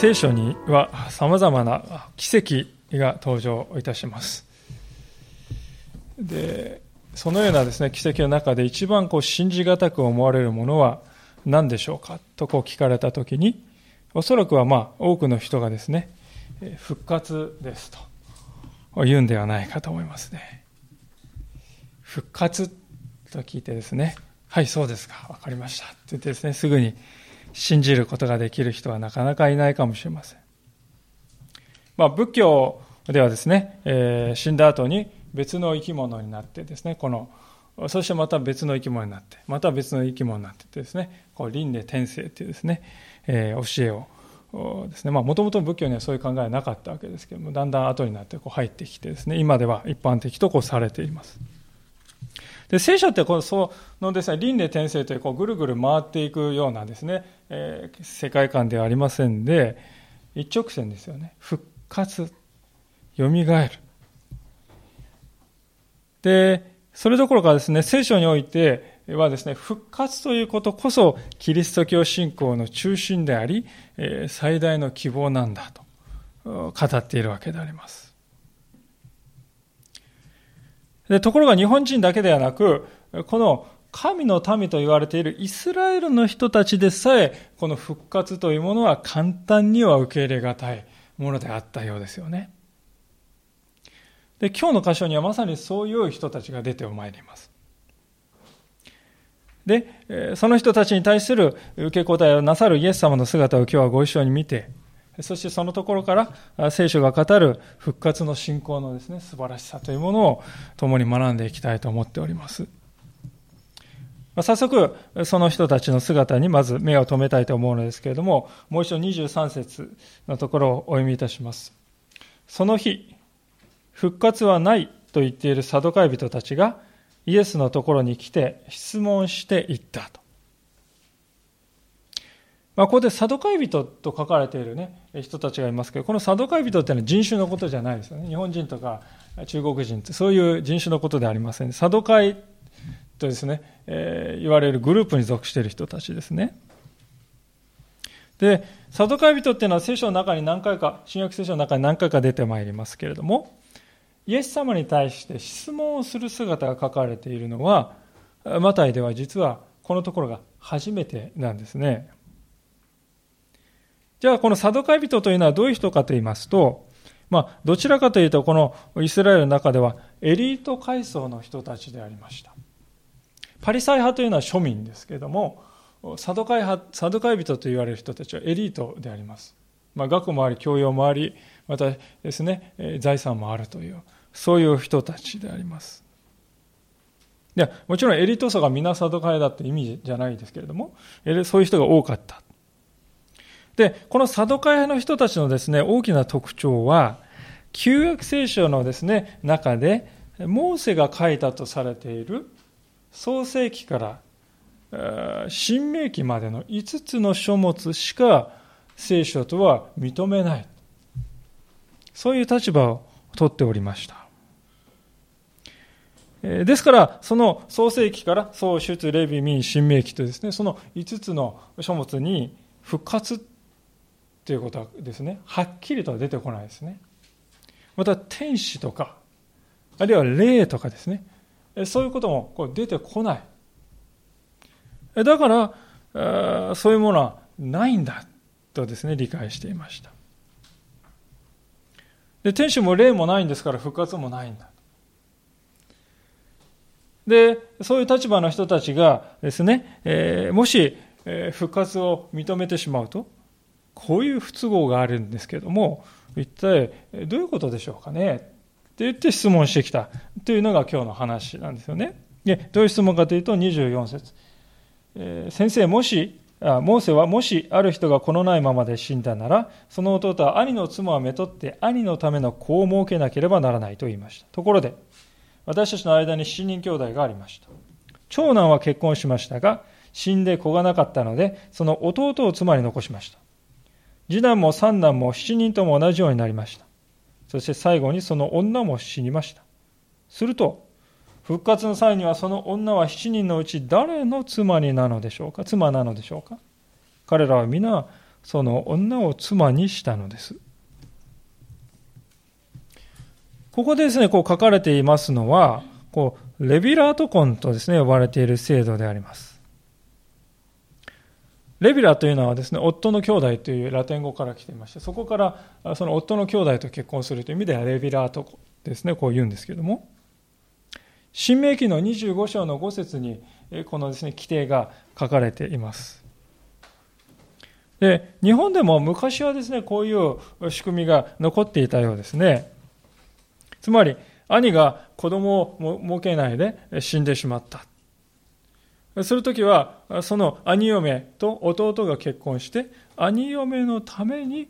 聖書には様々な奇跡が登場いたします。でそのようなですね奇跡の中で一番こう信じがたく思われるものは何でしょうか？とこう聞かれたときにおそらくはまあ多くの人がですね復活ですと言うんではないかと思いますね。復活と聞いてですねはいそうですか分かりました。って言ってですねすぐに信じることができる人はなかなかいないかもしれません。まあ、仏教ではですね、えー、死んだ後に別の生き物になってですね、この、そしてまた別の生き物になって、また別の生き物になってですね、こう輪廻転生というですね、えー、教えをですね、もともと仏教にはそういう考えはなかったわけですけども、だんだん後になってこう入ってきてですね、今では一般的とこうされています。で聖書ってこのそのですね輪廻転生というこうぐるぐる回っていくようなですね、えー、世界観ではありませんで一直線ですよね。復活よみがえる。でそれどころかですね聖書においてはですね復活ということこそキリスト教信仰の中心であり、えー、最大の希望なんだと語っているわけであります。でところが日本人だけではなく、この神の民と言われているイスラエルの人たちでさえ、この復活というものは簡単には受け入れがたいものであったようですよね。で、今日の箇所にはまさにそういう人たちが出てまいります。で、その人たちに対する受け答えをなさるイエス様の姿を今日はご一緒に見て、そしてそのところから聖書が語る復活の信仰のですね、素晴らしさというものを共に学んでいきたいと思っております。早速、その人たちの姿にまず目を留めたいと思うのですけれども、もう一度23節のところをお読みいたします。その日、復活はないと言っているサドカイ人たちがイエスのところに来て質問していったと。まあ、ここでサドカイ人と書かれている、ね、人たちがいますけど、このサドカイ人っていうのは人種のことじゃないですよね。日本人とか中国人って、そういう人種のことではありません。サドカイとですね、えー、言われるグループに属している人たちですね。で、サドカイ人っていうのは聖書の中に何回か、新約聖書の中に何回か出てまいりますけれども、イエス様に対して質問をする姿が書かれているのは、マタイでは実はこのところが初めてなんですね。じゃあ、このサドカイ人というのはどういう人かと言いますと、まあ、どちらかというと、このイスラエルの中ではエリート階層の人たちでありました。パリサイ派というのは庶民ですけれども、サドカイ派、サドカイ人と言われる人たちはエリートであります。まあ、学もあり、教養もあり、またですね、財産もあるという、そういう人たちであります。いや、もちろんエリート層が皆サドカイだって意味じゃないですけれども、そういう人が多かった。で、このサドカイ派の人たちのですね、大きな特徴は、旧約聖書のですね、中で、モーセが書いたとされている創世記から新明記までの5つの書物しか聖書とは認めない。そういう立場をとっておりました。ですから、その創世記から創出レビ民新明記とですね、その5つの書物に復活ということはですね、はっきりとは出てこないですね。また、天使とか、あるいは霊とかですね、そういうこともこう出てこない。だから、そういうものはないんだとですね、理解していました。で、天使も霊もないんですから復活もないんだ。で、そういう立場の人たちがですね、えー、もし、えー、復活を認めてしまうと、こういう不都合があるんですけども、一体どういうことでしょうかね？って言って質問してきた。というのが今日の話なんですよね。でどういう質問かというと24節、えー、先生もしあモーセはもしある人が子のないままで死んだならその弟は兄の妻をめとって兄のための子を設けなければならないと言いました。ところで私たちの間に7人兄弟がありました。長男は結婚しましたが死んで子がなかったのでその弟を妻に残しました。次男も三男も七人とも同じようになりました。そして最後にその女も死にました。すると、復活の際にはその女は七人のうち誰の妻になのでしょうか？妻なのでしょうか？彼らは皆その女を妻にしたのです。ここでですね、こう書かれていますのは、こう、レビラート婚とですね、呼ばれている制度であります。レビラというのはですね、夫の兄弟というラテン語から来ていまして、そこからその夫の兄弟と結婚するという意味ではレビラートですね、こう言うんですけれども、新明記の25章の5節に、このですね、規定が書かれています。で、日本でも昔はですね、こういう仕組みが残っていたようですね。つまり、兄が子供を設けないで死んでしまった。するときは、その兄嫁と弟が結婚して、兄嫁のために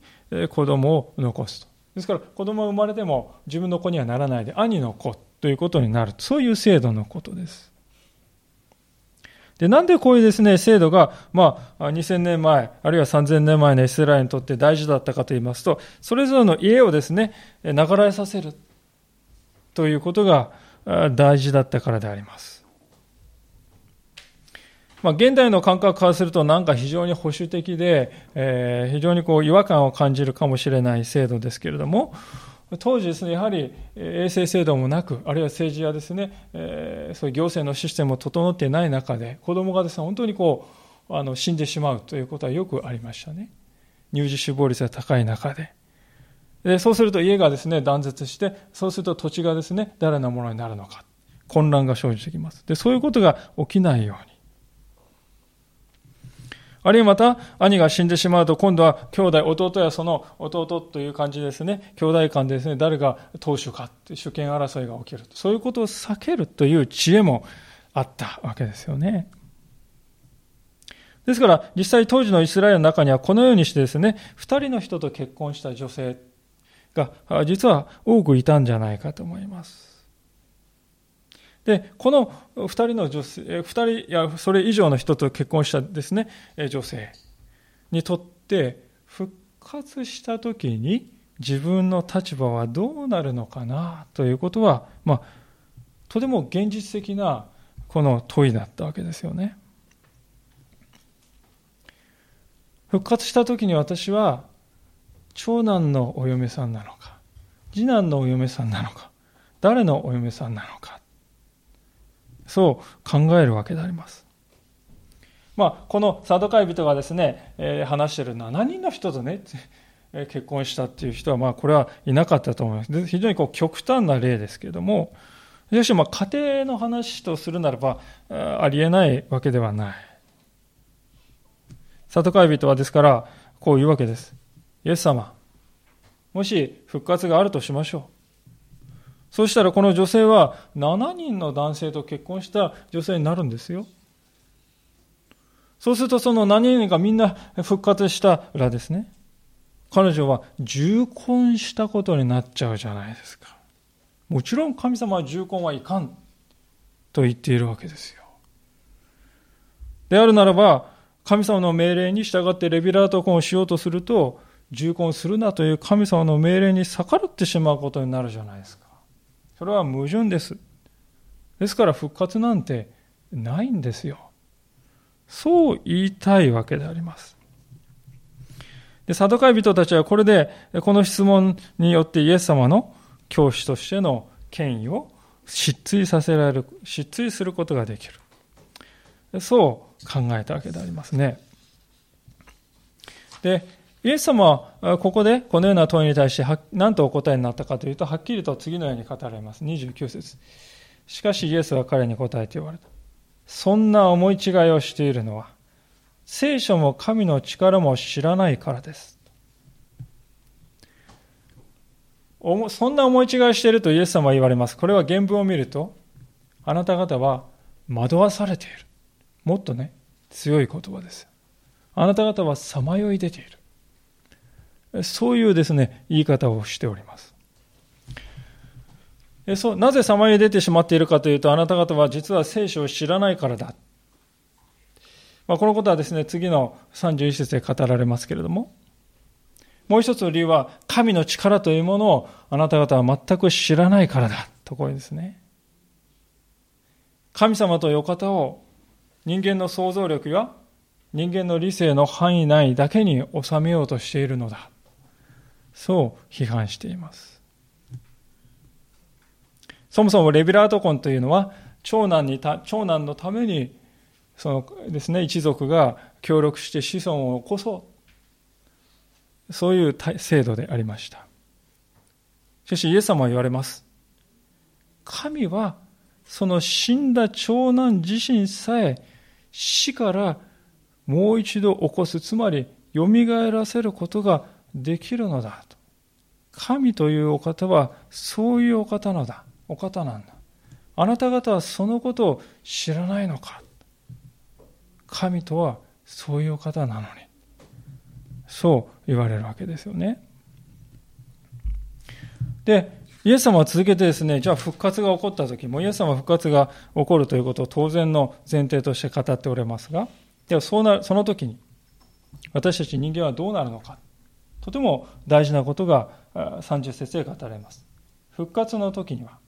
子供を残すと。ですから、子供が生まれても自分の子にはならないで、兄の子ということになる。そういう制度のことです。で、なんでこういうですね、制度が、まあ、2000年前、あるいは3000年前のイスラエルにとって大事だったかと言いますと、それぞれの家をですね、流れさせるということが大事だったからであります。まあ、現代の感覚からするとなんか非常に保守的で、えー、非常にこう違和感を感じるかもしれない制度ですけれども、当時ですね、やはり衛生制度もなく、あるいは政治やですね、えー、そういう行政のシステムも整っていない中で、子供がですね、本当にこう、あの、死んでしまうということはよくありましたね。乳児死亡率が高い中で。でそうすると家がですね、断絶して、そうすると土地がですね、誰のものになるのか。混乱が生じてきます。で、そういうことが起きないように。あるいはまた、兄が死んでしまうと、今度は兄弟、弟やその弟という感じですね、兄弟間ですね、誰が当主か主権争いが起きる。そういうことを避けるという知恵もあったわけですよね。ですから、実際当時のイスラエルの中にはこのようにしてですね、二人の人と結婚した女性が実は多くいたんじゃないかと思います。で、この2人の女性、2人いやそれ以上の人と結婚したですね、女性にとって復活した時に自分の立場はどうなるのかなということは、まあ、とても現実的なこの問いだったわけですよね。復活した時に私は長男のお嫁さんなのか、次男のお嫁さんなのか、誰のお嫁さんなのか、そう考えるわけであります。まあ、このサドカイ人がですね、えー、話してる7人の人とね、えー、結婚したっていう人は、まあ、これはいなかったと思います。で非常にこう極端な例ですけれども、しかし、まあ、家庭の話とするならば、ありえないわけではない。サドカイ人はですから、こういうわけです。イエス様、もし復活があるとしましょう。そうしたらこの女性は7人の男性と結婚した女性になるんですよ。そうするとその7人がみんな復活したらですね、彼女は重婚したことになっちゃうじゃないですか。もちろん神様は重婚はいかんと言っているわけですよ。であるならば、神様の命令に従ってレビュラート婚をしようとすると、重婚するなという神様の命令に逆らってしまうことになるじゃないですか。それは矛盾です。ですから復活なんてないんですよ。そう言いたいわけであります。で、サドカイ人たちはこれで、この質問によってイエス様の教師としての権威を失墜させられる、失墜することができる。そう考えたわけでありますね。で、イエス様はここでこのような問いに対して何とお答えになったかというと、はっきりと次のように語られます。29節しかしイエスは彼に答えて言われた。そんな思い違いをしているのは、聖書も神の力も知らないからです。そんな思い違いをしているとイエス様は言われます。これは原文を見ると、あなた方は惑わされている。もっとね、強い言葉です。あなた方はさまよい出ている。そういうですね、言い方をしております。そうなぜさまよい出てしまっているかというと、あなた方は実は聖書を知らないからだ。まあ、このことはですね、次の31節で語られますけれども、もう一つの理由は、神の力というものをあなた方は全く知らないからだ。ところですね。神様というお方を人間の想像力や人間の理性の範囲内だけに収めようとしているのだ。そう批判しています。そもそもレビラート婚というのは、長男にた、長男のために、そのですね、一族が協力して子孫を起こそう。そういう制度でありました。しかしイエス様は言われます。神はその死んだ長男自身さえ死からもう一度起こす、つまり蘇らせることができるのだと。神というお方はそういうお方のだ。お方なんだ。あなた方はそのことを知らないのか。神とはそういうお方なのに。そう言われるわけですよね。で、イエス様は続けてですね、じゃあ復活が起こった時も、イエス様は復活が起こるということを当然の前提として語っておれますが、ではそうなその時に、私たち人間はどうなるのか。とても大事なことが30節で語られます。復活の時には、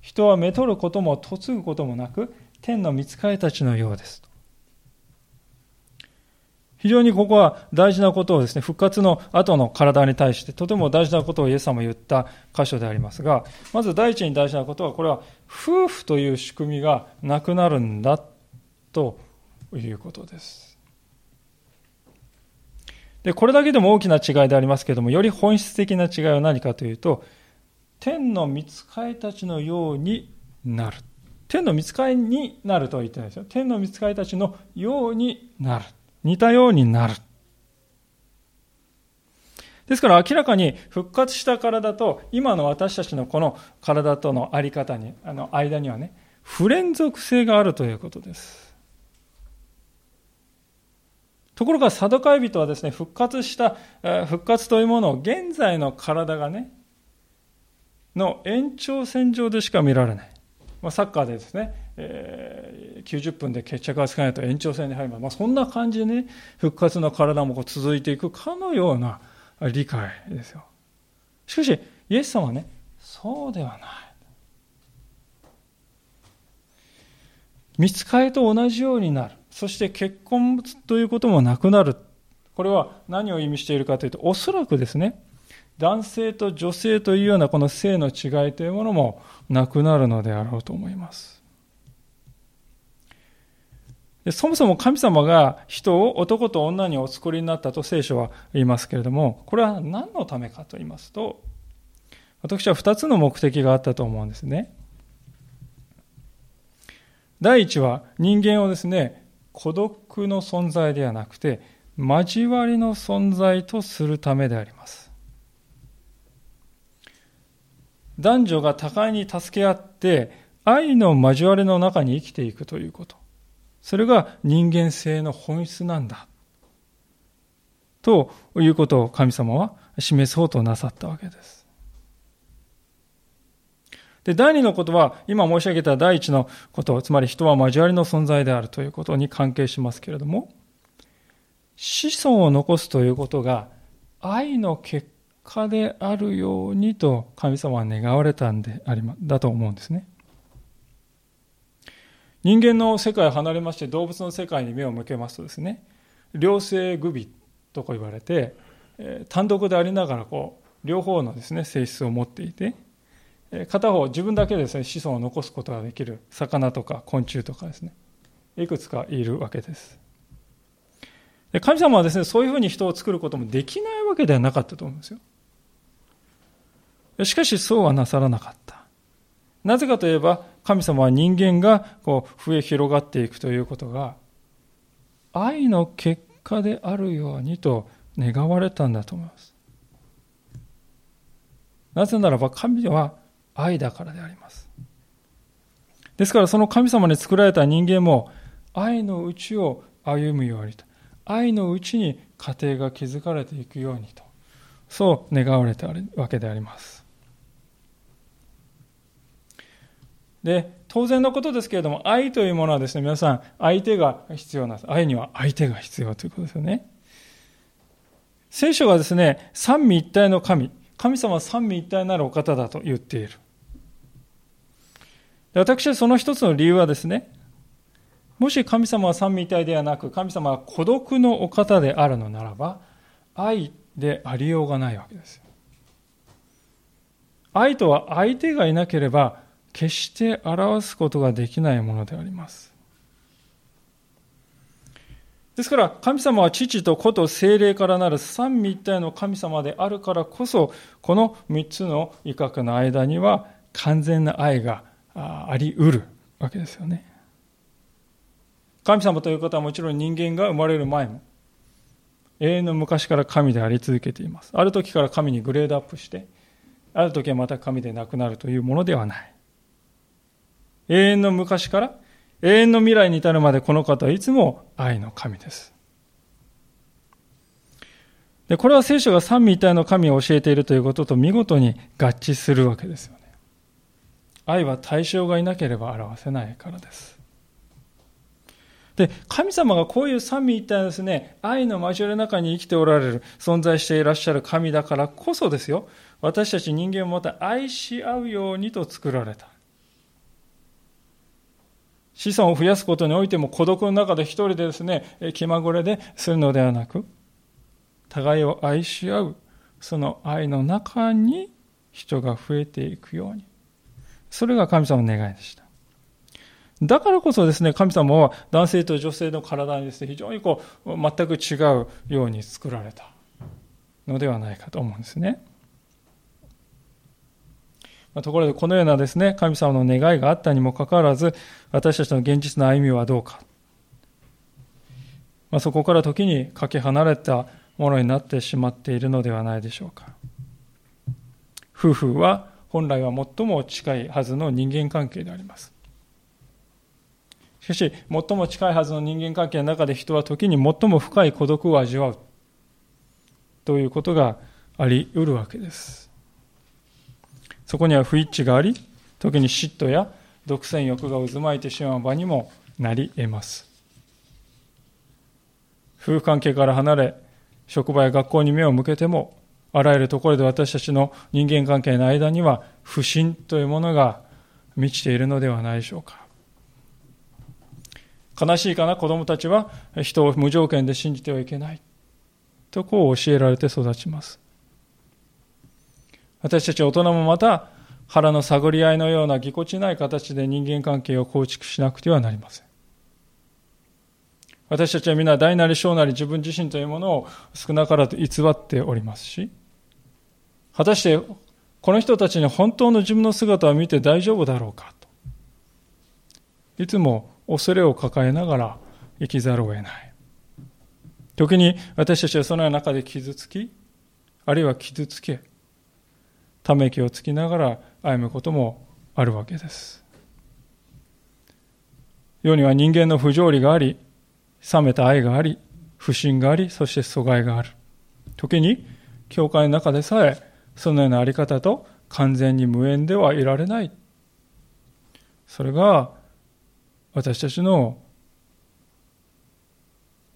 人はめとることも嫁ぐこともなく、天の見つかりたちのようです。非常にここは大事なことをですね、復活の後の体に対してとても大事なことをイエス様言った箇所でありますが、まず第一に大事なことは、これは夫婦という仕組みがなくなるんだということです。で、これだけでも大きな違いでありますけれども、より本質的な違いは何かというと、天の見つかりたちのようになる。天の見つかりになるとは言ってないですよ。天の見つかりたちのようになる。似たようになる。ですから明らかに復活した体と今の私たちのこの体とのあり方に、あの間にはね、不連続性があるということです。ところがサドカイ人はですね、復活した、復活というものを現在の体がね、の延長線上でしか見られない。まあ、サッカーでですね、えー、90分で決着がつかないと延長戦に入り。まあ、そんな感じでね、復活の体もこう続いていくかのような理解ですよ。しかし、イエス様はね、そうではない。見つかりと同じようになる。そして結婚ということもなくなる。これは何を意味しているかというと、おそらくですね、男性と女性というようなこの性の違いというものもなくなるのであろうと思います。そもそも神様が人を男と女にお作りになったと聖書は言いますけれども、これは何のためかと言いますと、私は二つの目的があったと思うんですね。第一は人間をですね、孤独の存在ではなくて、交わりの存在とするためであります。男女が互いに助け合って、愛の交わりの中に生きていくということ。それが人間性の本質なんだ。ということを神様は示そうとなさったわけです。で、第二のことは、今申し上げた第一のこと、つまり人は交わりの存在であるということに関係しますけれども、子孫を残すということが愛の結果であるようにと神様は願われたんでありま、だと思うんですね。人間の世界を離れまして動物の世界に目を向けますとですね両性具備とこ言われて、単独でありながらこう両方のですね性質を持っていて、片方自分だけですね子孫を残すことができる魚とか昆虫とかですね。いくつかいるわけです。で神様はですねそういうふうに人を作ることもできないわけではなかったと思うんですよ。しかしそうはなさらなかった。なぜかといえば神様は人間がこう増え広がっていくということが愛の結果であるようにと願われたんだと思います。なぜならば神は愛だからであります。ですからその神様に作られた人間も愛のうちを歩むようにと。愛のうちに家庭が築かれていくようにと。そう願われたわけであります。で、当然のことですけれども、愛というものはですね、皆さん、相手が必要なんです。愛には相手が必要ということですよね。聖書がですね、三位一体の神、神様は三位一体なるお方だと言っている。私はその一つの理由はですね、もし神様は三位一体ではなく、神様は孤独のお方であるのならば、愛でありようがないわけです愛とは相手がいなければ、決して表すことができないものであります。ですから、神様は父と子と精霊からなる三位一体の神様であるからこそ、この三つの威嚇の間には完全な愛があり得るわけですよね。神様ということはもちろん人間が生まれる前も、永遠の昔から神であり続けています。ある時から神にグレードアップして、ある時はまた神でなくなるというものではない。永遠の昔から永遠の未来に至るまでこの方はいつも愛の神です。で、これは聖書が三位一体の神を教えているということと見事に合致するわけですよ。愛は対象がいなければ表せないからです。で、神様がこういう三位一体のですね、愛の交わりの中に生きておられる、存在していらっしゃる神だからこそですよ、私たち人間をまた愛し合うようにと作られた。子孫を増やすことにおいても孤独の中で一人でですね、気まぐれでするのではなく、互いを愛し合う、その愛の中に人が増えていくように。それが神様の願いでした。だからこそですね、神様は男性と女性の体にですね、非常にこう、全く違うように作られたのではないかと思うんですね。ところでこのようなですね、神様の願いがあったにもかかわらず、私たちの現実の歩みはどうか。まあ、そこから時にかけ離れたものになってしまっているのではないでしょうか。夫婦は本来は最も近いはずの人間関係であります。しかし、最も近いはずの人間関係の中で人は時に最も深い孤独を味わうということがあり得るわけです。そこには不一致があり、時に嫉妬や独占欲が渦巻いてしまう場にもなり得ます。夫婦関係から離れ、職場や学校に目を向けても、あらゆるところで私たちの人間関係の間には不信というものが満ちているのではないでしょうか。悲しいかな？子供たちは人を無条件で信じてはいけない。とこう教えられて育ちます。私たち大人もまた腹の探り合いのようなぎこちない形で人間関係を構築しなくてはなりません。私たちは皆大なり小なり自分自身というものを少なからず偽っておりますし、果たしてこの人たちに本当の自分の姿を見て大丈夫だろうか？と。いつも恐れを抱えながら生きざるを得ない。時に私たちはそのような中で傷つき、あるいは傷つけ、ため息をつきながら歩むこともあるわけです。世には人間の不条理があり、冷めた愛があり、不信があり、そして阻害がある。時に、教会の中でさえ、そのようなあり方と完全に無縁ではいられない。それが、私たちの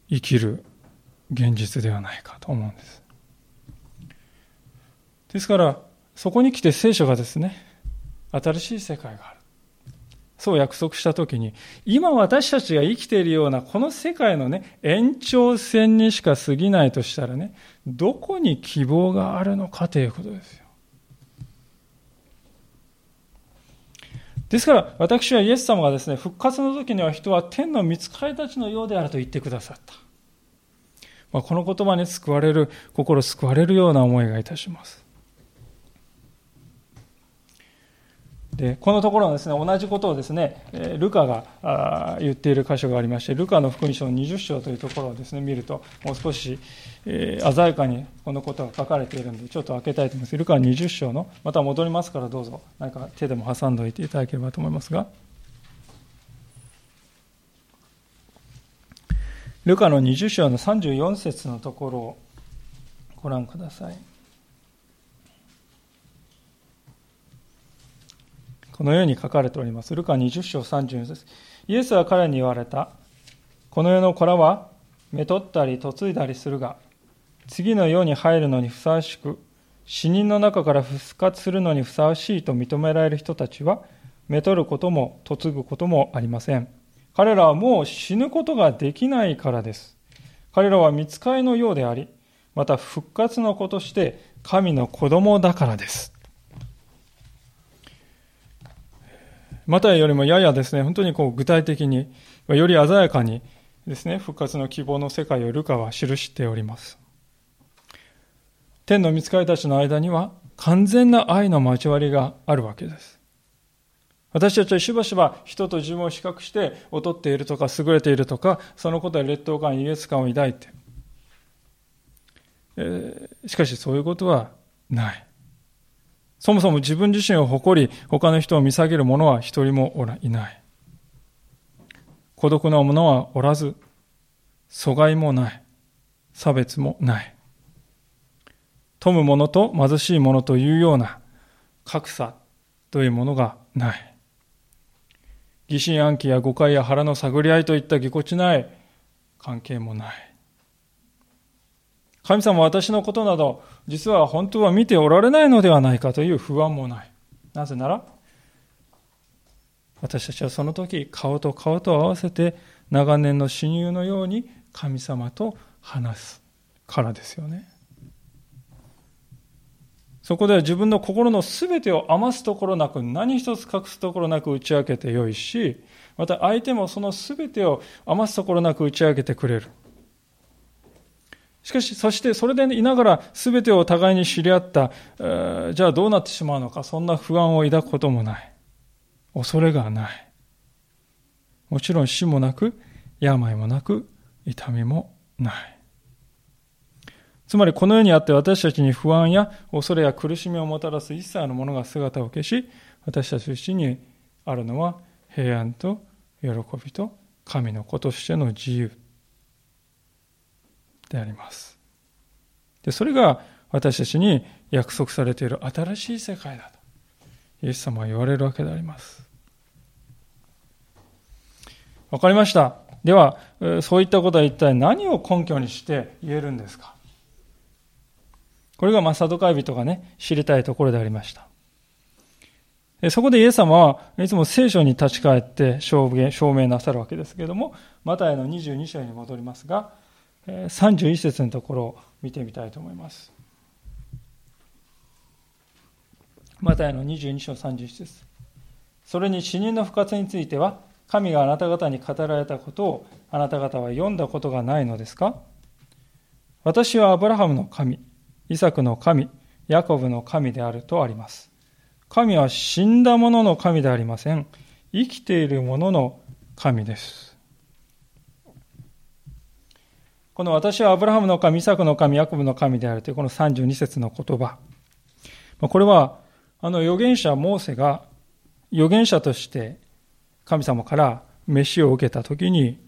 生きる現実ではないかと思うんです。ですから、そこに来て聖書がですね、新しい世界がある。そう約束したときに、今私たちが生きているようなこの世界のね、延長線にしか過ぎないとしたらね、どこに希望があるのかということですよ。ですから、私はイエス様がですね、復活の時には人は天の見つかりたちのようであると言ってくださった。まあ、この言葉に救われる、心救われるような思いがいたします。でこのところはですね同じことをですねルカが言っている箇所がありましてルカの福音書の20章というところをですね見るともう少し、えー、鮮やかにこのことが書かれているのでちょっと開けたいと思います。ルカ20章のまた戻りますからどうぞ何か手でも挟んでおいていただければと思いますが。ルカの20章の34節のところをご覧ください。このように書かれております。ルカ20章34節イエスは彼に言われた。この世の子らは、めとったり嫁いだりするが、次の世に入るのにふさわしく、死人の中から復活するのにふさわしいと認められる人たちは、めとることも嫁ぐこともありません。彼らはもう死ぬことができないからです。彼らは見つかりのようであり、また復活の子として神の子供だからです。またよりもややですね、本当にこう具体的に、より鮮やかにですね、復活の希望の世界をルカは記しております。天の見つかりたちの間には完全な愛の交わりがあるわけです。私たちはしばしば人と自分を比較して劣っているとか優れているとか、そのことで劣等感、優越感を抱いて、えー、しかしそういうことはない。そもそも自分自身を誇り、他の人を見下げる者は一人もおらいない。孤独な者はおらず、阻害もない。差別もない。富む者と貧しい者というような格差というものがない。疑心暗鬼や誤解や腹の探り合いといったぎこちない関係もない。神様は私のことなど、実は本当は見ておられないのではないかという不安もない。なぜなら、私たちはその時、顔と顔と合わせて、長年の親友のように神様と話すからですよね。そこでは自分の心の全てを余すところなく、何一つ隠すところなく打ち明けてよいし、また相手もその全てを余すところなく打ち明けてくれる。しかし、そしてそれでいながら全てを互いに知り合った、じゃあどうなってしまうのか、そんな不安を抱くこともない。恐れがない。もちろん死もなく、病もなく、痛みもない。つまりこの世にあって私たちに不安や恐れや苦しみをもたらす一切のものが姿を消し、私たち自身にあるのは平安と喜びと神の子としての自由であります。で、それが私たちに約束されている新しい世界だと、イエス様は言われるわけであります。わかりました。では、そういったことは一体何を根拠にして言えるんですか？これがマサドカイ人がね、知りたいところでありました。そこでイエス様はいつも聖書に立ち返って証明なさるわけですけれども、マタイの22章に戻りますが、31節のところを見てみたいと思います。マタイの22章31節それに死人の復活については、神があなた方に語られたことをあなた方は読んだことがないのですか？私はアブラハムの神、イサクの神、ヤコブの神であるとあります。神は死んだ者の神でありません。生きている者の神です。この私はアブラハムの神、イサクの神、ヤコブの神であるというこの32節の言葉。これは、あの預言者モーセが預言者として神様から飯を受けたときに、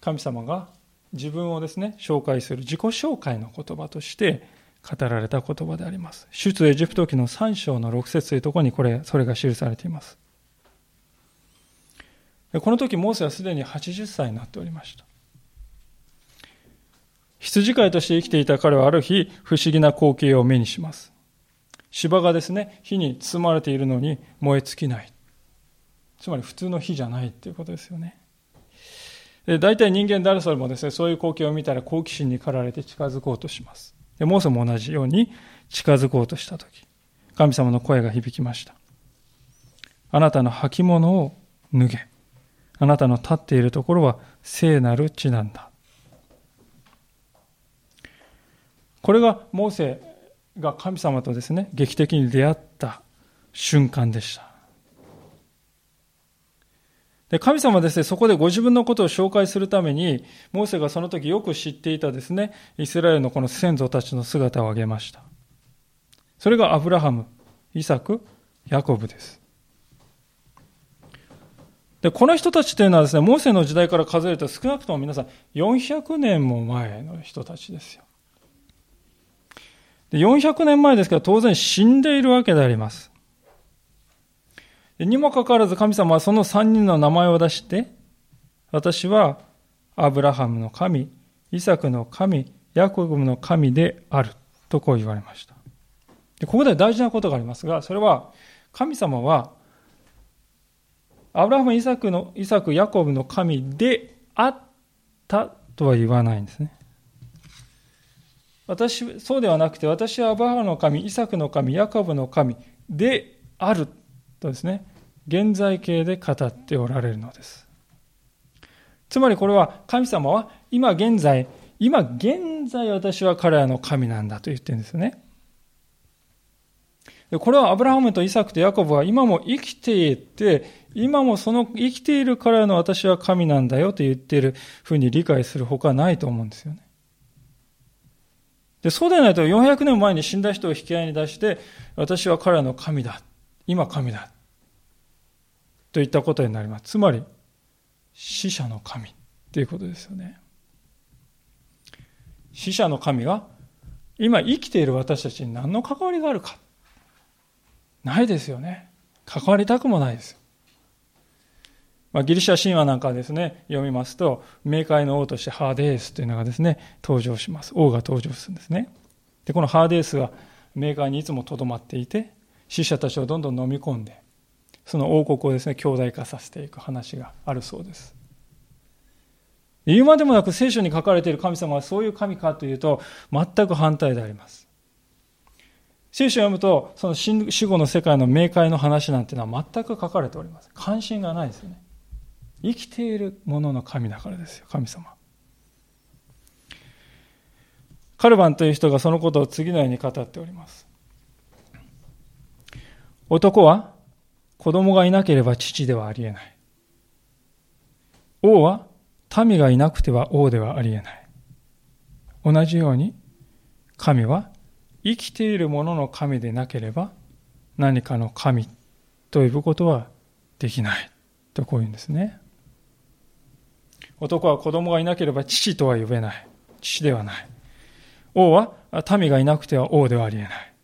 神様が自分をですね、紹介する自己紹介の言葉として語られた言葉であります。出エジプト記の3章の6節というところにこれ、それが記されています。この時、モーセはすでに80歳になっておりました。羊飼いとして生きていた彼はある日、不思議な光景を目にします。芝がですね、火に包まれているのに燃え尽きない。つまり普通の火じゃないっていうことですよね。で大体人間誰それもですね、そういう光景を見たら好奇心に駆られて近づこうとします。でモーセも同じように近づこうとしたとき、神様の声が響きました。あなたの履物を脱げ。あなたの立っているところは聖なる地なんだ。これがモーセが神様とですね、劇的に出会った瞬間でした。で神様はですね、そこでご自分のことを紹介するために、モーセがその時よく知っていたですね、イスラエルのこの先祖たちの姿を挙げました。それがアブラハム、イサク、ヤコブです。で、この人たちというのはですね、モーセの時代から数えると少なくとも皆さん400年も前の人たちですよ。で400年前ですから当然死んでいるわけであります。にもかかわらず神様はその3人の名前を出して、私はアブラハムの神、イサクの神、ヤコブの神であるとこう言われました。でここで大事なことがありますが、それは神様はアブラハム、イサクの、イサク、ヤコブの神であったとは言わないんですね。私、そうではなくて、私はアブラハムの神、イサクの神、ヤコブの神であるとですね、現在形で語っておられるのです。つまりこれは神様は今現在、今現在私は彼らの神なんだと言ってるんですよね。これはアブラハムとイサクとヤコブは今も生きていて、今もその生きている彼らの私は神なんだよと言っているふうに理解するほかないと思うんですよね。で、そうでないと400年前に死んだ人を引き合いに出して、私は彼らの神だ。今神だ。といったことになります。つまり、死者の神ということですよね。死者の神が今生きている私たちに何の関わりがあるか。ないですよね。関わりたくもないです。まあ、ギリシャ神話なんかですね、読みますと、冥界の王としてハーデースというのがですね、登場します。王が登場するんですね。で、このハーデースは冥界にいつもとどまっていて、死者たちをどんどん飲み込んで、その王国をですね、強大化させていく話があるそうです。言うまでもなく聖書に書かれている神様はそういう神かというと、全く反対であります。聖書を読むと、その死後の世界の冥界の話なんていうのは全く書かれております。関心がないですよね。生きているものの神だからですよ、神様。カルバンという人がそのことを次のように語っております。男は子供がいなければ父ではありえない。王は民がいなくては王ではありえない。同じように神は生きているものの神でなければ何かの神と呼ぶことはできないとこう言うんですね男は子供がいなければ父とは呼べない。父ではない。王は民がいなくては王ではありえない。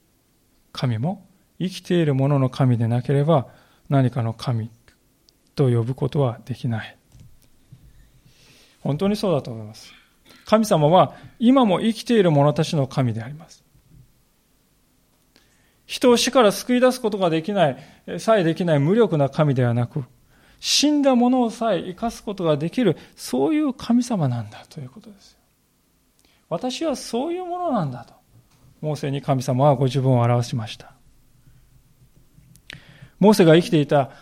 神も生きているものの神でなければ何かの神と呼ぶことはできない。本当にそうだと思います。神様は今も生きている者たちの神であります。人を死から救い出すことができない、さえできない無力な神ではなく、死んだ者をさえ生かすことができる、そういう神様なんだということです私はそういうものなんだと、モーセに神様はご自分を表しました。モーセが生きていた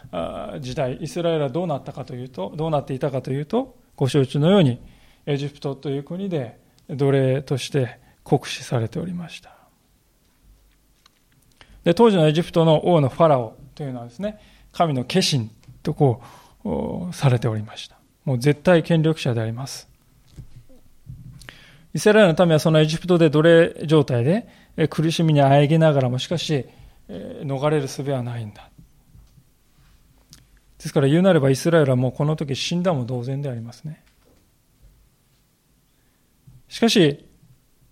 時代、イスラエルはどうなったかというと、どうなっていたかというと、ご承知のように、エジプトという国で奴隷として酷使されておりました。で、当時のエジプトの王のファラオというのはですね、神の化身とこう、されておりました。もう絶対権力者であります。イスラエルの民はそのエジプトで奴隷状態で苦しみにあえぎながらもしかし逃れる術はないんだ。ですから言うなればイスラエルはもうこの時死んだも同然でありますね。しかし、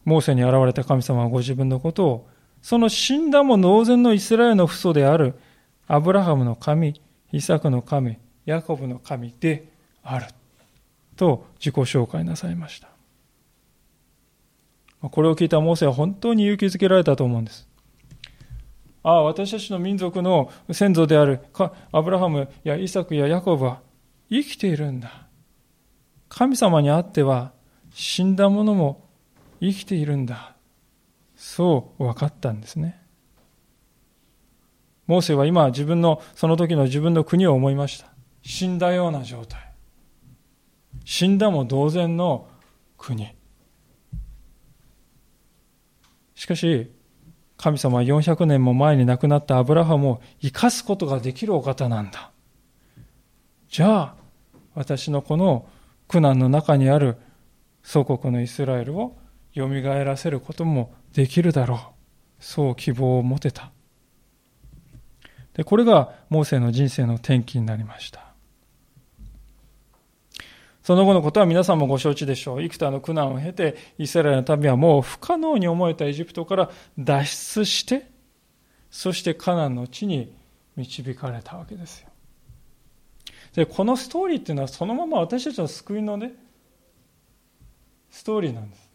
モーセに現れた神様はご自分のことをその死んだも同然のイスラエルの父祖であるアブラハムの神、イサクの神、ヤコブの神であると自己紹介なさいました。これを聞いたモーセは本当に勇気づけられたと思うんです。ああ、私たちの民族の先祖であるアブラハムやイサクやヤコブは生きているんだ。神様にあっては死んだ者も生きているんだ。そう分かったんですね。モーセは今自分の、その時の自分の国を思いました。死んだような状態。死んだも同然の国。しかし、神様は400年も前に亡くなったアブラハムを生かすことができるお方なんだ。じゃあ、私のこの苦難の中にある祖国のイスラエルを蘇らせることもできるだろう。そう希望を持てた。で、これがモーセの人生の転機になりました。その後のことは皆さんもご承知でしょう。幾多の苦難を経て、イスラエルの民はもう不可能に思えたエジプトから脱出して、そしてカナンの地に導かれたわけですよ。で、このストーリーっていうのはそのまま私たちの救いのね、ストーリーなんです。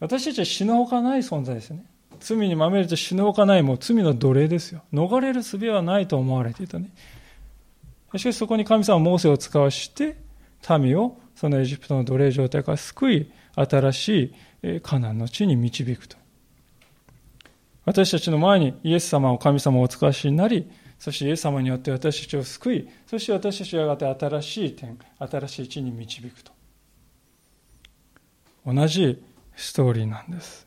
私たちは死ぬほかない存在ですね。罪にまみれて死ぬほかない、もう罪の奴隷ですよ。逃れる術はないと思われていたね。しかしそこに神様はモーセを使わして民をそのエジプトの奴隷状態から救い新しいカナンの地に導くと私たちの前にイエス様を神様をお使わしになりそしてイエス様によって私たちを救いそして私たちはやがて新しい点新しい地に導くと同じストーリーなんです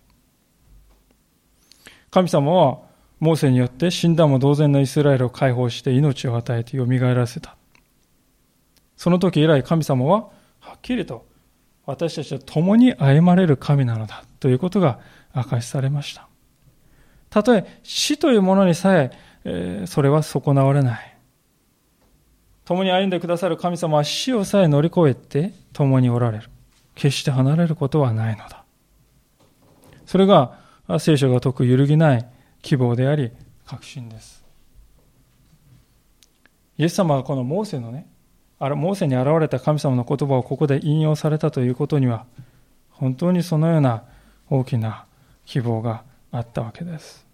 神様はモーセによって死んだも同然のイスラエルを解放して命を与えて蘇らせたその時以来神様ははっきりと私たちと共に歩まれる神なのだということが明かしされました。たとえ死というものにさええー、それは損なわれない。共に歩んでくださる神様は死をさえ乗り越えて共におられる。決して離れることはないのだ。それが聖書が説く揺るぎない希望であり、確信です。イエス様がこのモーセのね、モーセに現れた神様の言葉をここで引用されたということには、本当にそのような大きな希望があったわけです。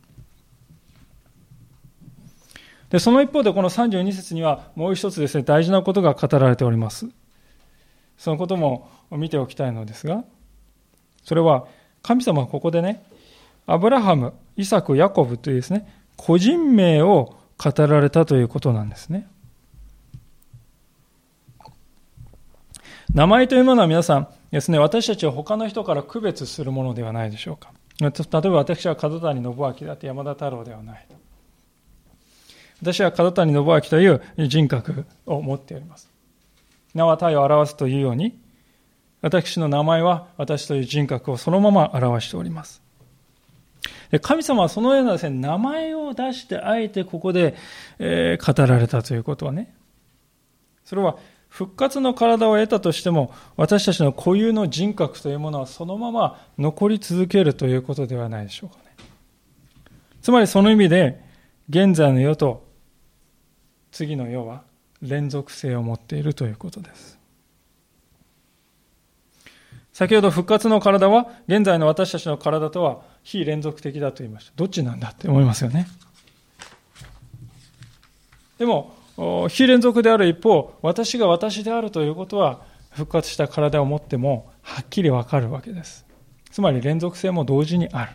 で、その一方でこの32節にはもう一つですね、大事なことが語られております。そのことも見ておきたいのですが、それは神様はここでね、アブラハム、イサク、ヤコブというですね、個人名を語られたということなんですね。名前というものは皆さんですね、私たちは他の人から区別するものではないでしょうか。例えば私は角谷信明だって山田太郎ではない。私は角谷信明という人格を持っております。名は体を表すというように、私の名前は私という人格をそのまま表しております。神様はそのようなですね、名前を出してあえてここで、えー、語られたということはね、それは復活の体を得たとしても、私たちの固有の人格というものはそのまま残り続けるということではないでしょうかね。つまりその意味で、現在の世と次の世は連続性を持っているということです。先ほど復活の体は現在の私たちの体とは非連続的だと言いました。どっちなんだって思いますよね。でも、非連続である一方、私が私であるということは、復活した体を持っても、はっきりわかるわけです。つまり連続性も同時にある。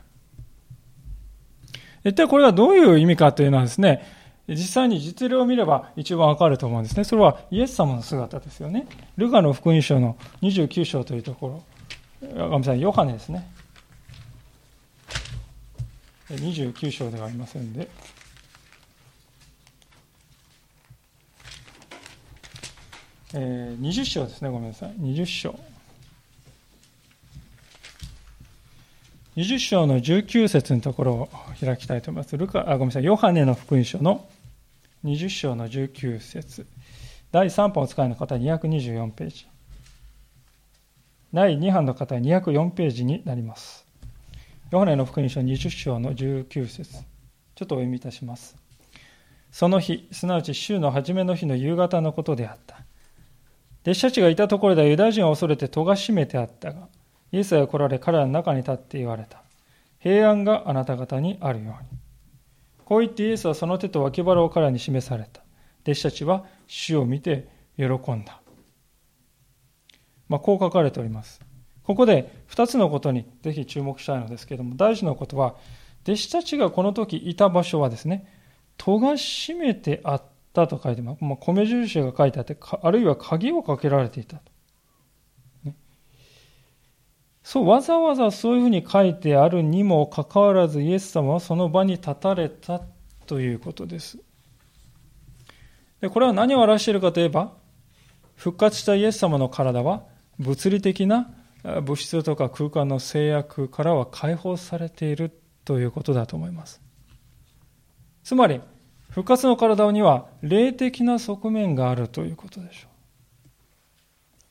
一体これはどういう意味かというのはですね、実際に実例を見れば一番わかると思うんですね。それはイエス様の姿ですよね。ルカの福音書の29章というところ。ごめんなさい、ヨハネですね。29章ではありませんで。えー、20章ですね、ごめんなさい。20章。20章の19節のところを開きたいと思います。ルカあごめんなさい、ヨハネの福音書の20章の19節第3版を使いの方224ページ。第2版の方は204ページになります。ヨハネの福音書20章の19節ちょっとお読みいたします。その日、すなわち週の初めの日の夕方のことであった。弟子たちがいたところではユダヤ人を恐れて戸が閉めてあったが、イエスが来られ彼らの中に立って言われた。平安があなた方にあるように。こう言ってイエスはその手と脇腹を彼らに示された。弟子たちは主を見て喜んだ。まあ、こう書かれております。ここで2つのことにぜひ注目したいのですけれども、大事なことは、弟子たちがこの時いた場所はですね、戸が閉めてあったと書いてます。まあ、米印が書いてあって、あるいは鍵をかけられていたと。ね、そう、わざわざそういうふうに書いてあるにもかかわらず、イエス様はその場に立たれたということです。でこれは何を表しているかといえば、復活したイエス様の体は物理的な物質とか空間の制約からは解放されているということだと思います。つまり、復活の体には霊的な側面があるということでしょ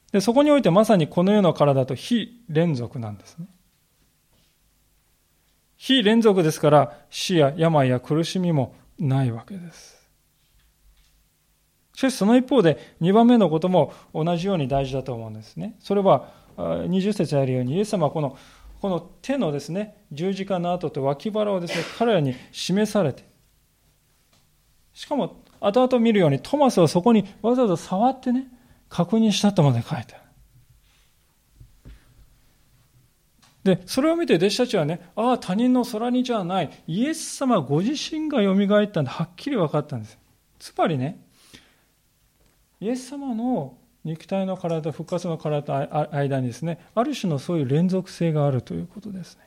う。で、そこにおいてまさにこの世の体と非連続なんですね。非連続ですから死や病や苦しみもないわけです。しかしその一方で2番目のことも同じように大事だと思うんですね。それは20節あるようにイエス様はこのこの手のですね十字架の跡と脇腹をですね彼らに示されてしかも、後々見るようにトマスはそこにわざわざ触ってね、確認したとまで書いてある。で、それを見て弟子たちはね、ああ、他人の空にじゃない、イエス様ご自身が蘇ったんで、はっきり分かったんです。つまりね、イエス様の肉体の体、復活の体と間にですね、ある種のそういう連続性があるということですね。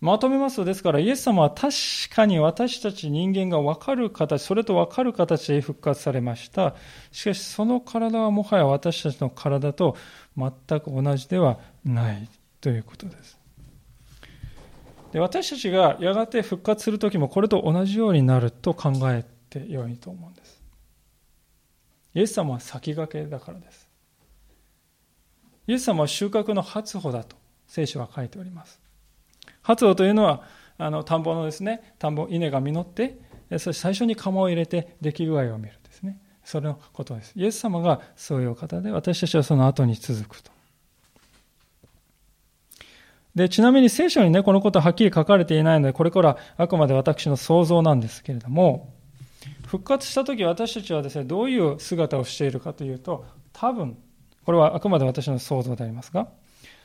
まとめますと、ですから、イエス様は確かに私たち人間が分かる形、それと分かる形で復活されました。しかし、その体はもはや私たちの体と全く同じではないということです。で私たちがやがて復活するときもこれと同じようになると考えてよいと思うんです。イエス様は先駆けだからです。イエス様は収穫の初穂だと聖書は書いております。初穂というのは、あの田んぼのですね、田んぼ、稲が実って、そして最初に釜を入れて出来具合を見るんですね。それのことです。イエス様がそういう方で、私たちはその後に続くと。で、ちなみに聖書にね、このことははっきり書かれていないので、これからあくまで私の想像なんですけれども、復活した時私たちはですね、どういう姿をしているかというと、多分、これはあくまで私の想像でありますが、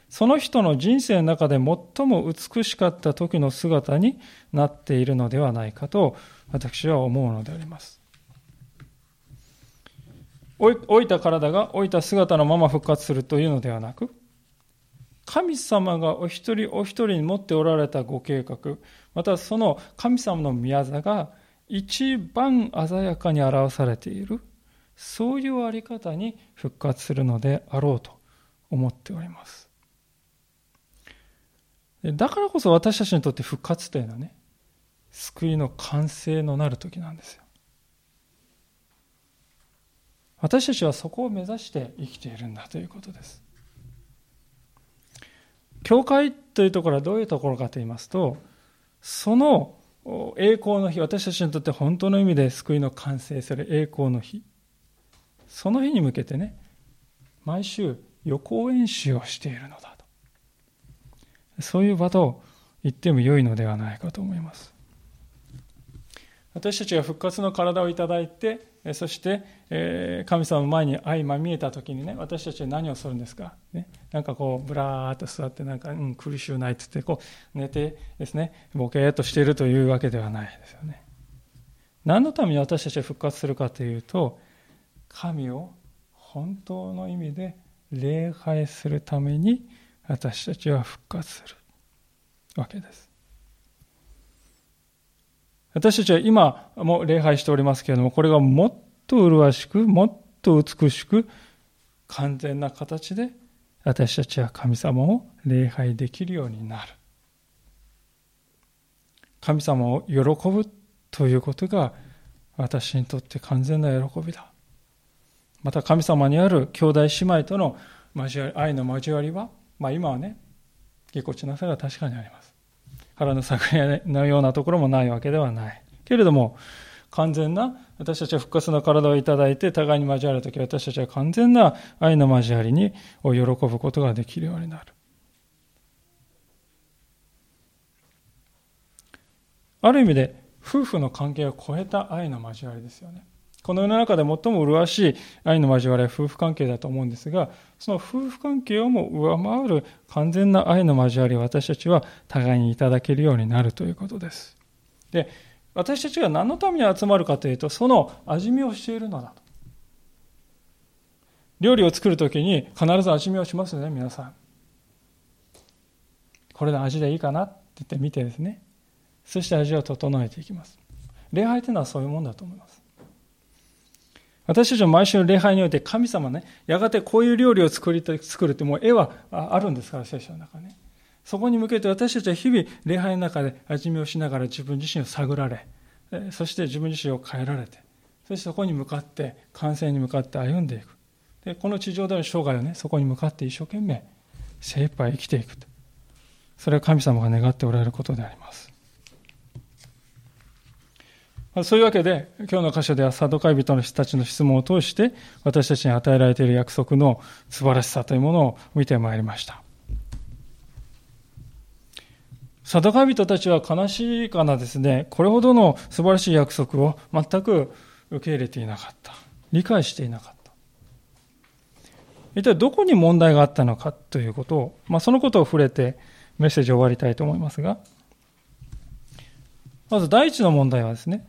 その人の人生の中で最も美しかった時の姿になっているのではないかと私は思うのであります。老いた体が老いた姿のまま復活するというのではなく、神様がお一人お一人に持っておられたご計画、またその神様の宮座が一番鮮やかに表されているそういうあり方に復活するのであろうと思っております。だからこそ私たちにとって復活というのはね救いの完成のなる時なんですよ。私たちはそこを目指して生きているんだということです。教会というところはどういうところかと言いますとその栄光の日、私たちにとって本当の意味で救いの完成する栄光の日。その日に向けてね、毎週予行演習をしているのだと。そういう場と言っても良いのではないかと思います。私たちが復活の体をいただいて、そして、え神様の前に相まみえた時にね、私たちは何をするんですか、ね、なんかこう、ぶらーっと座って、なんか、うん、苦しゅうないってって、こう、寝てですね、ボケーっとしているというわけではないですよね。何のために私たちは復活するかというと、神を本当の意味で礼拝するために私たちは復活するわけです。私たちは今も礼拝しておりますけれども、これがもっと麗しく、もっと美しく、完全な形で私たちは神様を礼拝できるようになる。神様を喜ぶということが私にとって完全な喜びだ。また神様にある兄弟姉妹との交わり、愛の交わりは、まあ今はね、ぎこちなさが確かにあります。腹の探りのようなところもないわけではない。けれども、完全な、私たちは復活の体をいただいて、互いに交わるとき、私たちは完全な愛の交わりにを喜ぶことができるようになる。ある意味で、夫婦の関係を超えた愛の交わりですよね。この世の中で最も麗しい愛の交わりは夫婦関係だと思うんですが、その夫婦関係をも上回る完全な愛の交わりを私たちは互いにいただけるようになるということです。で、私たちが何のために集まるかというと、その味見をしているのだと。料理を作るときに必ず味見をしますよね、皆さん。これの味でいいかなって言って見てですね。そして味を整えていきます。礼拝というのはそういうもんだと思います。私たちは毎週の礼拝において神様ね、やがてこういう料理を作り作るってもう絵はあるんですから、聖書の中ね。そこに向けて私たちは日々礼拝の中で味見をしながら自分自身を探られ、そして自分自身を変えられて、そしてそこに向かって、完成に向かって歩んでいく。で、この地上での生涯をね、そこに向かって一生懸命精一杯生きていくと。それは神様が願っておられることであります。そういうわけで、今日の箇所ではサドカイ人の人たちの質問を通して、私たちに与えられている約束の素晴らしさというものを見てまいりました。サドカイ人たちは悲しいかなですね、これほどの素晴らしい約束を全く受け入れていなかった。理解していなかった。一体どこに問題があったのかということを、まあ、そのことを触れてメッセージを終わりたいと思いますが、まず第一の問題はですね、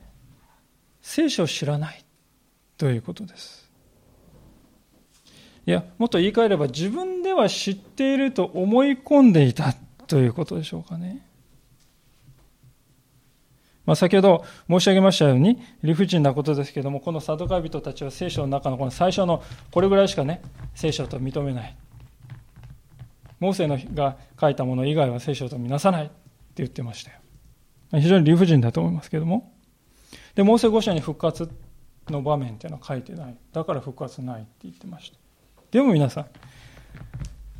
聖書を知らないということです。いや、もっと言い換えれば自分では知っていると思い込んでいたということでしょうかね。まあ、先ほど申し上げましたように理不尽なことですけれどもこのサドカイ人たちは聖書の中のこの最初のこれぐらいしかね聖書と認めないモーセのが書いたもの以外は聖書と見なさないって言ってましたよ非常に理不尽だと思いますけれどもでモーセ五社に復活の場面っていうのは書いてないだから復活ないって言ってましたでも皆さん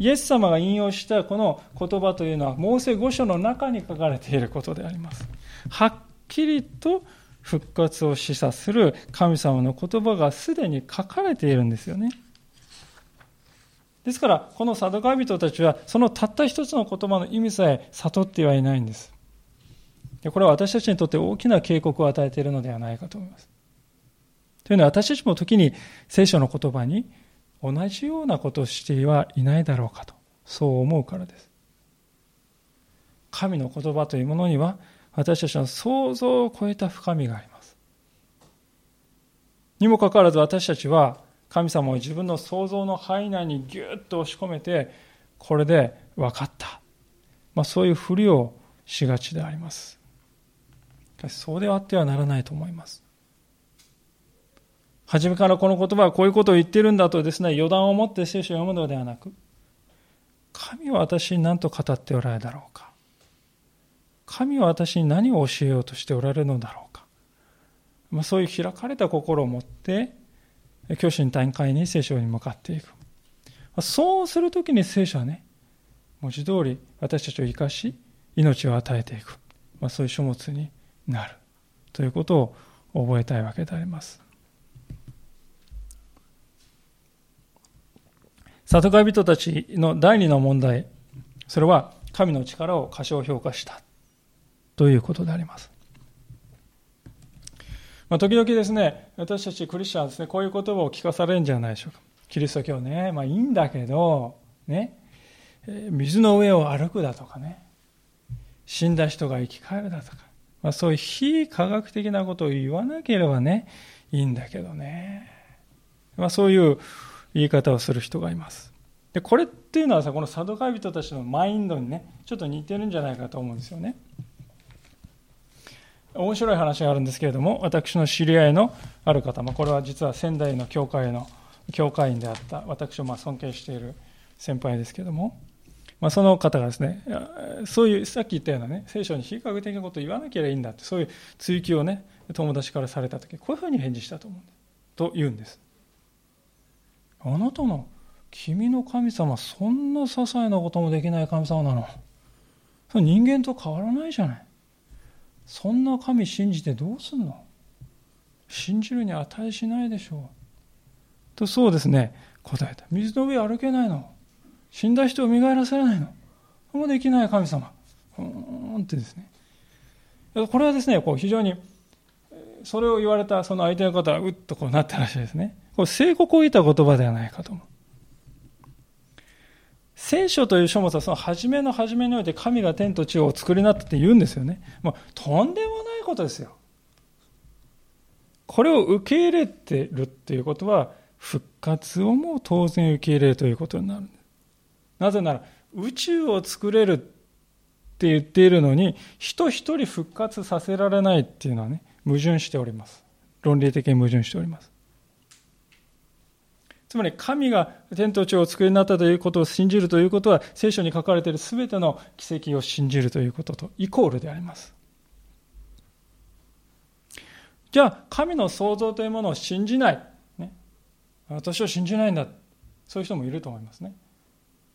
イエス様が引用したこの言葉というのは、モーセ五書の中に書かれていることであります。はっきりと復活を示唆する神様の言葉がすでに書かれているんですよね。ですから、このサドカ人たちは、そのたった一つの言葉の意味さえ悟ってはいないんです。これは私たちにとって大きな警告を与えているのではないかと思います。というのは、私たちも時に聖書の言葉に同じようなことをしてはいないだろうかと、そう思うからです。神の言葉というものには、私たちの想像を超えた深みがあります。にもかかわらず私たちは、神様を自分の想像の範囲内にぎゅっと押し込めて、これで分かった。まあ、そういうふりをしがちであります。しかし、そうではあってはならないと思います。初めからこの言葉はこういうことを言ってるんだとですね、予断を持って聖書を読むのではなく、神は私に何と語っておられるだろうか。神は私に何を教えようとしておられるのだろうか。まあ、そういう開かれた心を持って、教師に大会に聖書に向かっていく。そうするときに聖書はね、文字通り私たちを生かし、命を与えていく。まあ、そういう書物になる。ということを覚えたいわけであります。里帰人たちの第二の問題、それは神の力を過小評価したということであります。まあ、時々ですね、私たちクリスチャンはですね、こういう言葉を聞かされるんじゃないでしょうか。キリスト教ね、まあいいんだけど、ね、水の上を歩くだとかね、死んだ人が生き返るだとか、まあ、そういう非科学的なことを言わなければね、いいんだけどね。まあ、そういう言い方をする人がいます。で、これっていうのはさ、このサドカイ人たちのマインドにね、ちょっと似てるんじゃないかと思うんですよね。面白い話があるんですけれども、私の知り合いのある方、まあ、これは実は仙台の教会の教会員であった、私をまあ尊敬している先輩ですけれども、まあ、その方がですね、そういう、さっき言ったようなね、聖書に非科学的なことを言わなければいいんだって、そういう追求をね、友達からされたとき、こういうふうに返事したと思うんです。と言うんです。あなたの君の神様そんな些細なこともできない神様なの。それ人間と変わらないじゃない。そんな神信じてどうすんの。信じるに値しないでしょう。とそうですね答えた。水の上歩けないの。死んだ人を蘇らせられないのもうできない神様うんってですねこれはですねこう非常にそれを言われたその相手の方はうっとこうなったらしいですねこれ聖告を得た言葉ではないかと思う。聖書という書物はその初めの初めにおいて神が天と地を作りになったって言うんですよね。まあ、とんでもないことですよ。これを受け入れてるっていうことは、復活をもう当然受け入れるということになるんですなぜなら、宇宙を作れるって言っているのに、人一人復活させられないっていうのはね、矛盾しております。論理的に矛盾しております。つまり神が天と地をお作りになったということを信じるということは、聖書に書かれている全ての奇跡を信じるということとイコールであります。じゃあ、神の創造というものを信じない。ね、私は信じないんだ。そういう人もいると思いますね。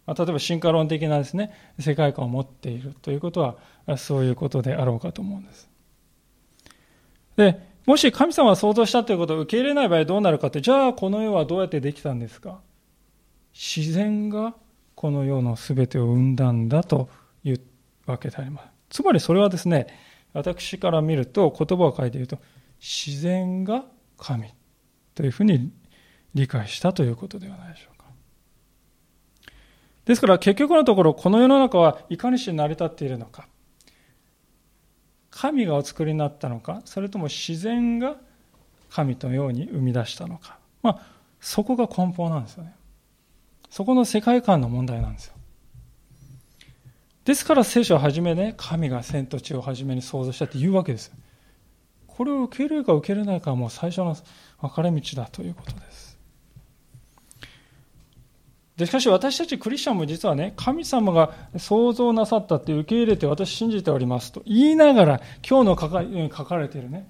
まあ、例えば進化論的なですね、世界観を持っているということは、そういうことであろうかと思うんです。で、もし神様は想像したということを受け入れない場合どうなるかって、じゃあこの世はどうやってできたんですか？自然がこの世の全てを生んだんだというわけであります。つまりそれはですね、私から見ると言葉を書いて言うと、自然が神というふうに理解したということではないでしょう。ですから結局のところ、この世の中はいかにして成り立っているのか。神がお作りになったのか、それとも自然が神のように生み出したのか。まあ、そこが根本なんですよね。そこの世界観の問題なんですよ。ですから聖書をは初めね、神が天と地を初めに創造したって言うわけです。これを受けるか受けれないかはもう最初の分かれ道だということです。でしかし私たちクリスチャンも実はね、神様が創造なさったって受け入れて私信じておりますと言いながら、今日の書か書かれているね、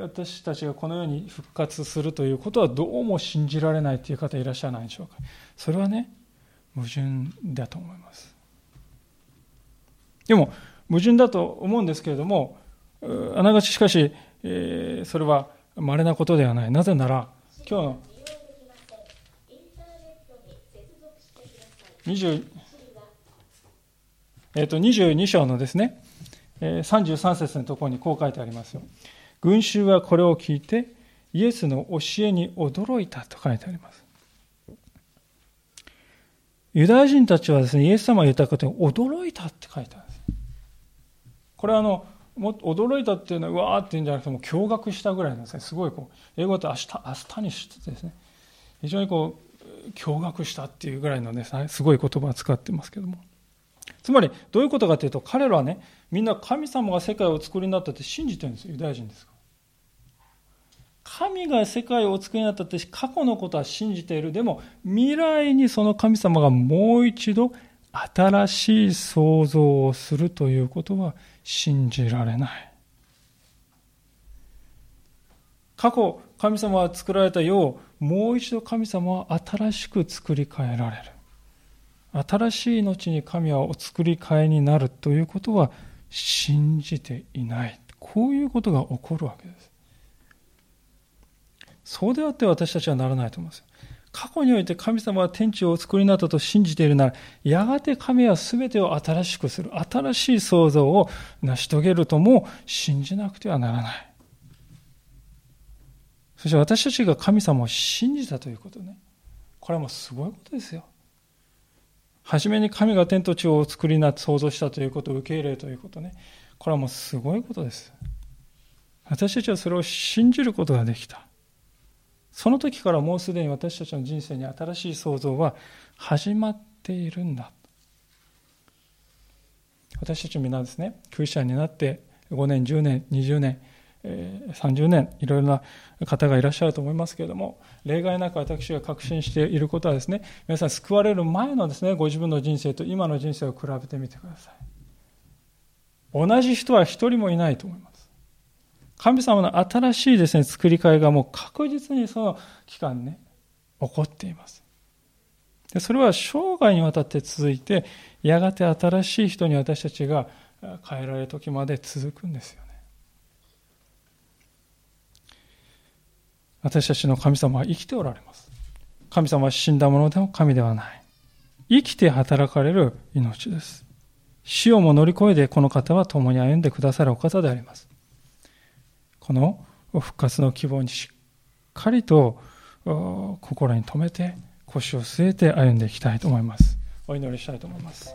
私たちがこのように復活するということはどうも信じられないという方いらっしゃらないでしょうか。それはね、矛盾だと思います。でも、矛盾だと思うんですけれども、あながちしかし、えー、それは稀なことではない。なぜなら、今日の20、えー、と22章のですね、33節のところにこう書いてありますよ。群衆はこれを聞いて、イエスの教えに驚いたと書いてあります。ユダヤ人たちはですね、イエス様が言ったことに驚いたって書いてある。これはあのも驚いたっていうのはうわーっていうんじゃなくても驚愕したぐらいなんですねすごいこう英語だと as astonish ってですね非常にこう驚愕したっていうぐらいのねすごい言葉を使ってますけども。つまりどういうことかというと彼らはねみんな神様が世界をお作りになったって信じてるんです。よユダヤ人ですから。神が世界をお作りになったって過去のことは信じている。でも未来にその神様がもう一度新しい創造をするということは信じられない。過去、神様は作られた世をもう一度神様は新しく作り変えられる。新しい命に神はお作り変えになるということは信じていない。こういうことが起こるわけです。そうであって私たちはならないと思います。過去において神様は天地をお作りになったと信じているなら、やがて神は全てを新しくする、新しい創造を成し遂げるとも信じなくてはならない。そして私たちが神様を信じたということね。これはもうすごいことですよ。初めに神が天と地を作りなって創造したということを受け入れるということね。これはもうすごいことです。私たちはそれを信じることができた。その時からもうすでに私たちの人生に新しい創造は始まっているんだ。私たちみんなですね、クリスチャンになって5年、10年、20年、30年、いろいろな方がいらっしゃると思いますけれども、例外なく私が確信していることはですね、皆さん救われる前のですね、ご自分の人生と今の人生を比べてみてください。同じ人は一人もいないと思います。神様の新しいですね、作り替えがもう確実にその期間ね、起こっています。でそれは生涯にわたって続いて、やがて新しい人に私たちが変えられる時まで続くんですよね。私たちの神様は生きておられます。神様は死んだものでも神ではない。生きて働かれる命です。死をも乗り越えてこの方は共に歩んでくださるお方であります。この復活の希望にしっかりと心に留めて腰を据えて歩んでいきたいと思います。お祈りしたいと思います。